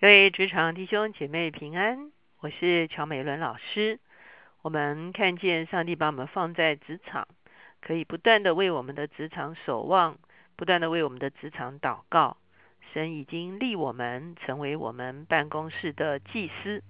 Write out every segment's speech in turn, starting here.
各位职场弟兄姐妹平安，我是乔美伦老师。我们看见上帝把我们放在职场，可以不断的为我们的职场守望，不断的为我们的职场祷告。神已经立我们成为我们办公室的祭司，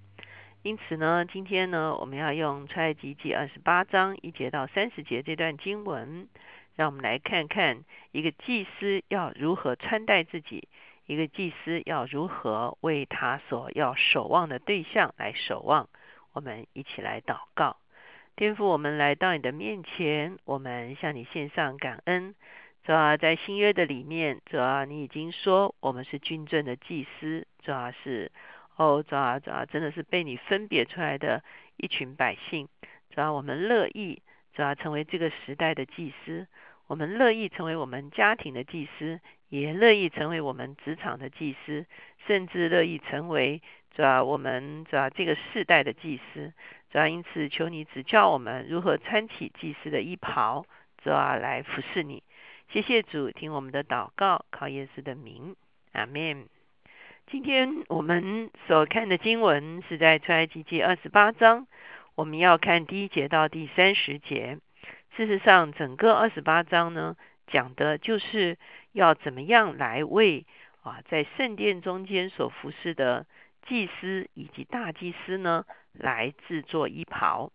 因此呢，今天呢，我们要用出埃及记二十八章一节到三十节这段经文，让我们来看看一个祭司要如何穿戴自己。一个祭司要如何为他所要守望的对象来守望？我们一起来祷告。天父，我们来到你的面前，我们向你献上感恩。主要在新约的里面，主要你已经说我们是君尊的祭司，主要是哦，主要主要真的是被你分别出来的一群百姓。主要我们乐意，主要成为这个时代的祭司。我们乐意成为我们家庭的祭司，也乐意成为我们职场的祭司，甚至乐意成为主要我们主要这个世代的祭司。主要因此，求你指教我们如何穿起祭司的衣袍，主要来服侍你。谢谢主，听我们的祷告，靠耶稣的名，阿门。今天我们所看的经文是在出埃及记二十八章，我们要看第一节到第三十节。事实上，整个二十八章呢，讲的就是要怎么样来为啊，在圣殿中间所服侍的祭司以及大祭司呢，来制作衣袍。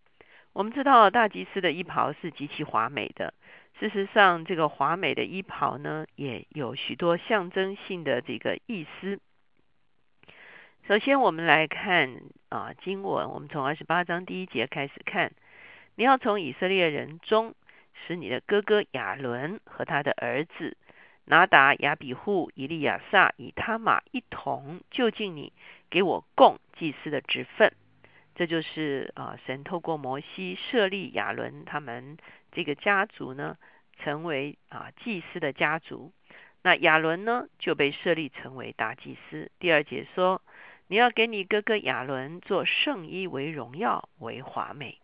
我们知道，大祭司的衣袍是极其华美的。事实上，这个华美的衣袍呢，也有许多象征性的这个意思。首先，我们来看啊经文，我们从二十八章第一节开始看。你要从以色列人中使你的哥哥亚伦和他的儿子拿达、亚比户、以利亚撒、以他玛一同就近你，给我供祭司的职分。这就是啊，神透过摩西设立亚伦他们这个家族呢，成为啊祭司的家族。那亚伦呢就被设立成为大祭司。第二节说，你要给你哥哥亚伦做圣衣，为荣耀，为华美。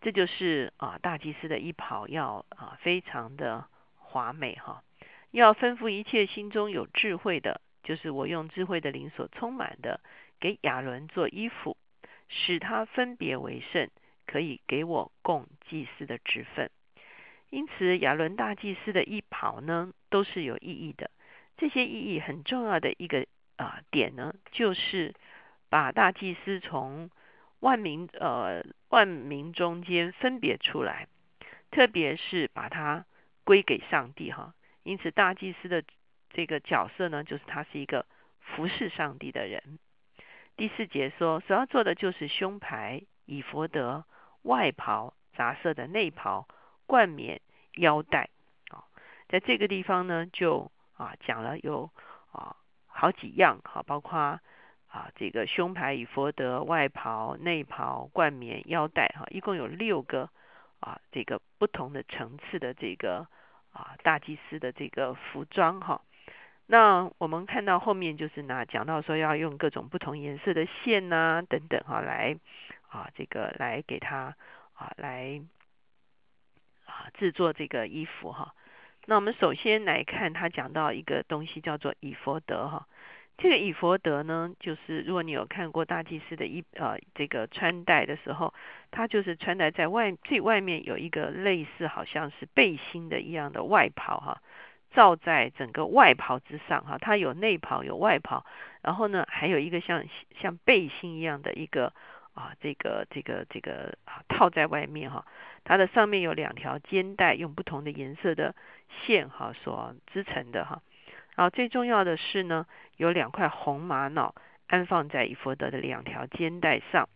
这就是啊，大祭司的衣袍要啊，非常的华美哈。要吩咐一切心中有智慧的，就是我用智慧的灵所充满的，给亚伦做衣服，使他分别为圣，可以给我供祭司的职分。因此，亚伦大祭司的衣袍呢，都是有意义的。这些意义很重要的一个啊点呢，就是把大祭司从万民呃。万民中间分别出来，特别是把它归给上帝哈。因此，大祭司的这个角色呢，就是他是一个服侍上帝的人。第四节说，所要做的就是胸牌、以佛德、外袍、杂色的内袍、冠冕、腰带啊。在这个地方呢，就啊讲了有啊好几样哈，包括。啊，这个胸牌以佛德外袍、内袍、冠冕、腰带，哈，一共有六个啊，这个不同的层次的这个啊大祭司的这个服装，哈。那我们看到后面就是拿讲到说要用各种不同颜色的线呐等等，哈，来啊这个来给他啊来啊制作这个衣服，哈。那我们首先来看他讲到一个东西叫做以佛德，哈。这个以佛德呢，就是如果你有看过大祭司的衣呃这个穿戴的时候，它就是穿戴在外最外面有一个类似好像是背心的一样的外袍哈，罩在整个外袍之上哈，它有内袍有外袍，然后呢还有一个像像背心一样的一个啊这个这个这个啊套在外面哈，它的上面有两条肩带，用不同的颜色的线哈所织成的哈。啊最重要的是呢，有两块红玛瑙安放在以弗德的两条肩带上，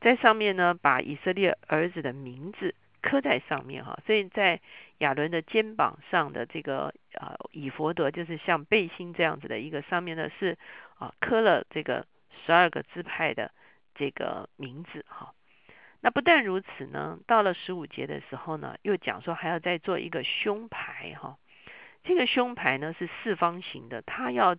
在上面呢，把以色列儿子的名字刻在上面哈。所以在亚伦的肩膀上的这个啊以弗德，就是像背心这样子的一个上面呢是啊刻了这个十二个支派的这个名字哈。那不但如此呢，到了十五节的时候呢，又讲说还要再做一个胸牌哈。这个胸牌呢是四方形的，它要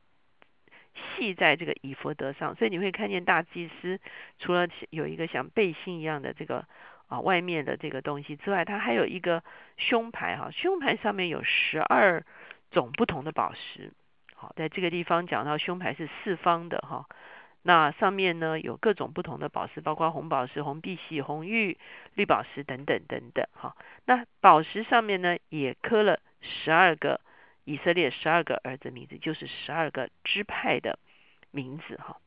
系在这个以佛德上，所以你会看见大祭司除了有一个像背心一样的这个啊外面的这个东西之外，它还有一个胸牌哈，胸牌上面有十二种不同的宝石，好，在这个地方讲到胸牌是四方的哈。那上面呢有各种不同的宝石，包括红宝石、红碧玺、红玉、绿宝石等等等等哈。那宝石上面呢也刻了十二个以色列十二个儿子名字，就是十二个支派的名字哈。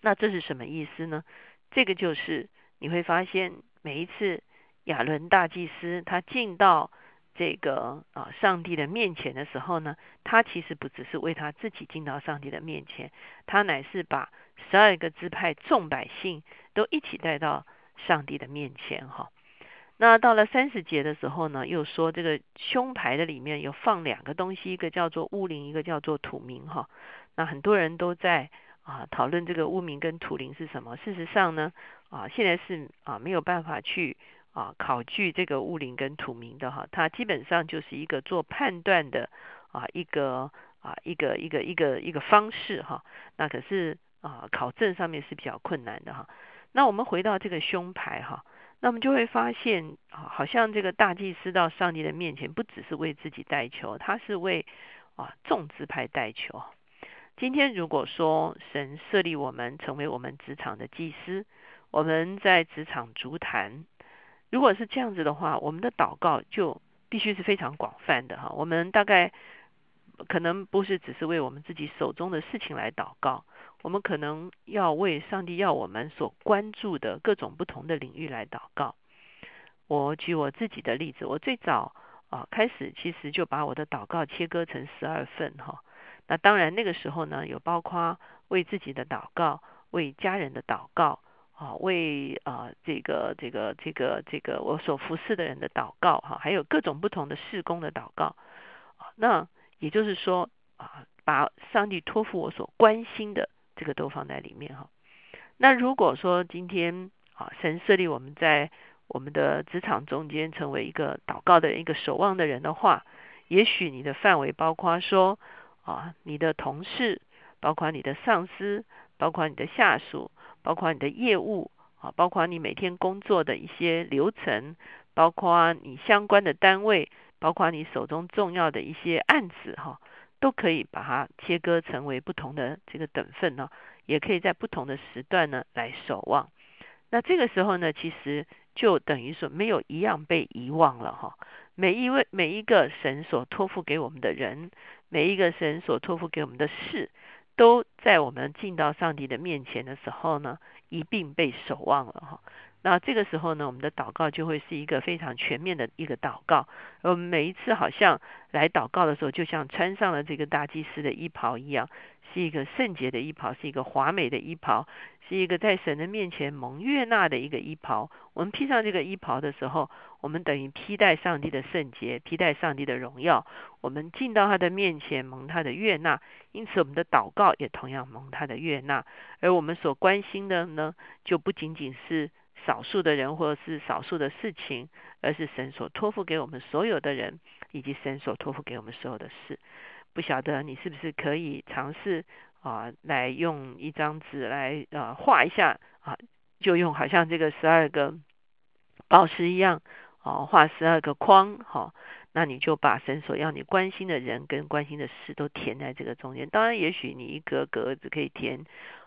那这是什么意思呢？这个就是你会发现每一次亚伦大祭司他进到这个啊上帝的面前的时候呢，他其实不只是为他自己进到上帝的面前，他乃是把十二个支派众百姓都一起带到上帝的面前哈。那到了三十节的时候呢，又说这个胸牌的里面有放两个东西，一个叫做乌灵，一个叫做土名哈。那很多人都在。啊，讨论这个乌名跟土灵是什么？事实上呢，啊，现在是啊没有办法去啊考据这个物灵跟土名的哈，它基本上就是一个做判断的啊一个啊一个一个一个一个方式哈。那可是啊考证上面是比较困难的哈。那我们回到这个胸牌哈，那我们就会发现啊，好像这个大祭司到上帝的面前，不只是为自己代求，他是为啊众支派代求。今天如果说神设立我们成为我们职场的祭司，我们在职场足坛，如果是这样子的话，我们的祷告就必须是非常广泛的哈。我们大概可能不是只是为我们自己手中的事情来祷告，我们可能要为上帝要我们所关注的各种不同的领域来祷告。我举我自己的例子，我最早啊开始其实就把我的祷告切割成十二份哈。那当然，那个时候呢，有包括为自己的祷告，为家人的祷告，啊，为啊这个这个这个这个我所服侍的人的祷告，哈，还有各种不同的事工的祷告。那也就是说，啊，把上帝托付我所关心的这个都放在里面哈。那如果说今天啊，神设立我们在我们的职场中间成为一个祷告的一个守望的人的话，也许你的范围包括说。啊，你的同事，包括你的上司，包括你的下属，包括你的业务，啊，包括你每天工作的一些流程，包括你相关的单位，包括你手中重要的一些案子，哈，都可以把它切割成为不同的这个等份呢，也可以在不同的时段呢来守望。那这个时候呢，其实就等于说没有一样被遗忘了，哈。每一位每一个神所托付给我们的人，每一个神所托付给我们的事，都在我们进到上帝的面前的时候呢，一并被守望了哈。那这个时候呢，我们的祷告就会是一个非常全面的一个祷告。我们每一次好像来祷告的时候，就像穿上了这个大祭司的衣袍一样，是一个圣洁的衣袍，是一个华美的衣袍。是一个在神的面前蒙悦纳的一个衣袍。我们披上这个衣袍的时候，我们等于披戴上帝的圣洁，披戴上帝的荣耀。我们进到他的面前蒙他的悦纳，因此我们的祷告也同样蒙他的悦纳。而我们所关心的呢，就不仅仅是少数的人或者是少数的事情，而是神所托付给我们所有的人，以及神所托付给我们所有的事。不晓得你是不是可以尝试？啊，来用一张纸来啊画一下啊，就用好像这个十二个宝石一样啊，画十二个框哈。那你就把神所要你关心的人跟关心的事都填在这个中间。当然，也许你一个格子可以填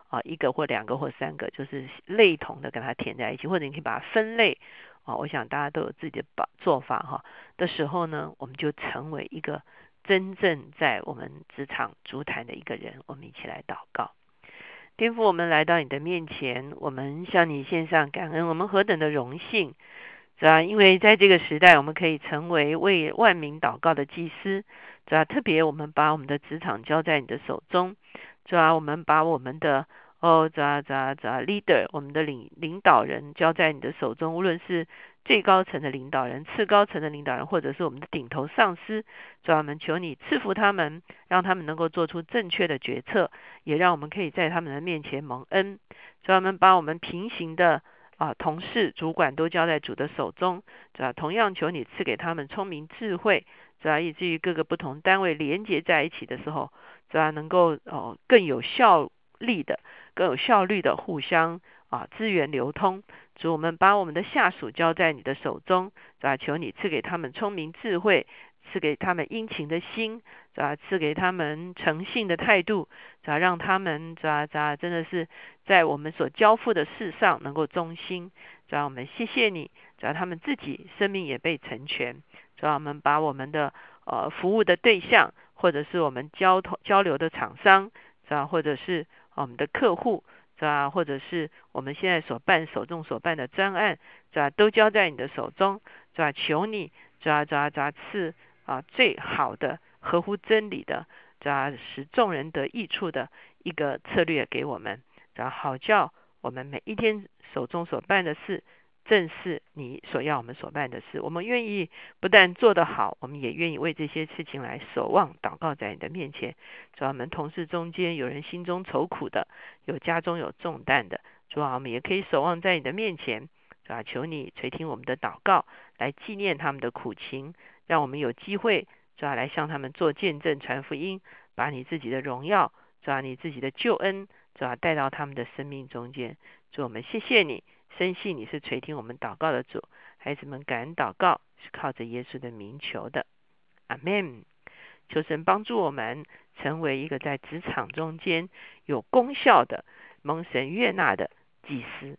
啊一个或两个或三个，就是类同的跟它填在一起，或者你可以把它分类啊。我想大家都有自己的把做法哈。的时候呢，我们就成为一个。真正在我们职场足坛的一个人，我们一起来祷告。天父，我们来到你的面前，我们向你献上感恩。我们何等的荣幸，是吧？因为在这个时代，我们可以成为为万民祷告的祭司，是吧？特别我们把我们的职场交在你的手中，是吧？我们把我们的哦，咋咋咋，leader，我们的领领导人交在你的手中，无论是。最高层的领导人、次高层的领导人，或者是我们的顶头上司，主我们求你赐福他们，让他们能够做出正确的决策，也让我们可以在他们的面前蒙恩。主我们把我们平行的啊同事、主管都交在主的手中，主要同样求你赐给他们聪明智慧，主要以至于各个不同单位连接在一起的时候，主要能够哦更有效力的、更有效率的互相啊资源流通。主，我们把我们的下属交在你的手中，是吧？求你赐给他们聪明智慧，赐给他们殷勤的心，主要赐给他们诚信的态度，主要让他们主啊主要真的是在我们所交付的事上能够忠心。主要我们谢谢你，主要他们自己生命也被成全。主要我们把我们的呃服务的对象，或者是我们交通交流的厂商，主要或者是我们的客户。是吧？或者是我们现在所办、手中所办的专案，是吧？都交在你的手中，是吧？求你，是吧？是吧？是吧？赐啊最好的、合乎真理的，是吧？使众人得益处的一个策略给我们，然后好叫我们每一天手中所办的事。正是你所要我们所办的事，我们愿意不但做得好，我们也愿意为这些事情来守望、祷告在你的面前。主啊，我们同事中间有人心中愁苦的，有家中有重担的，主啊，我们也可以守望在你的面前。主啊，求你垂听我们的祷告，来纪念他们的苦情，让我们有机会主啊来向他们做见证、传福音，把你自己的荣耀，主啊你自己的救恩，主啊带到他们的生命中间。主，我们谢谢你。深信你是垂听我们祷告的主，孩子们感恩祷告是靠着耶稣的名求的，阿门。求神帮助我们成为一个在职场中间有功效的蒙神悦纳的祭司，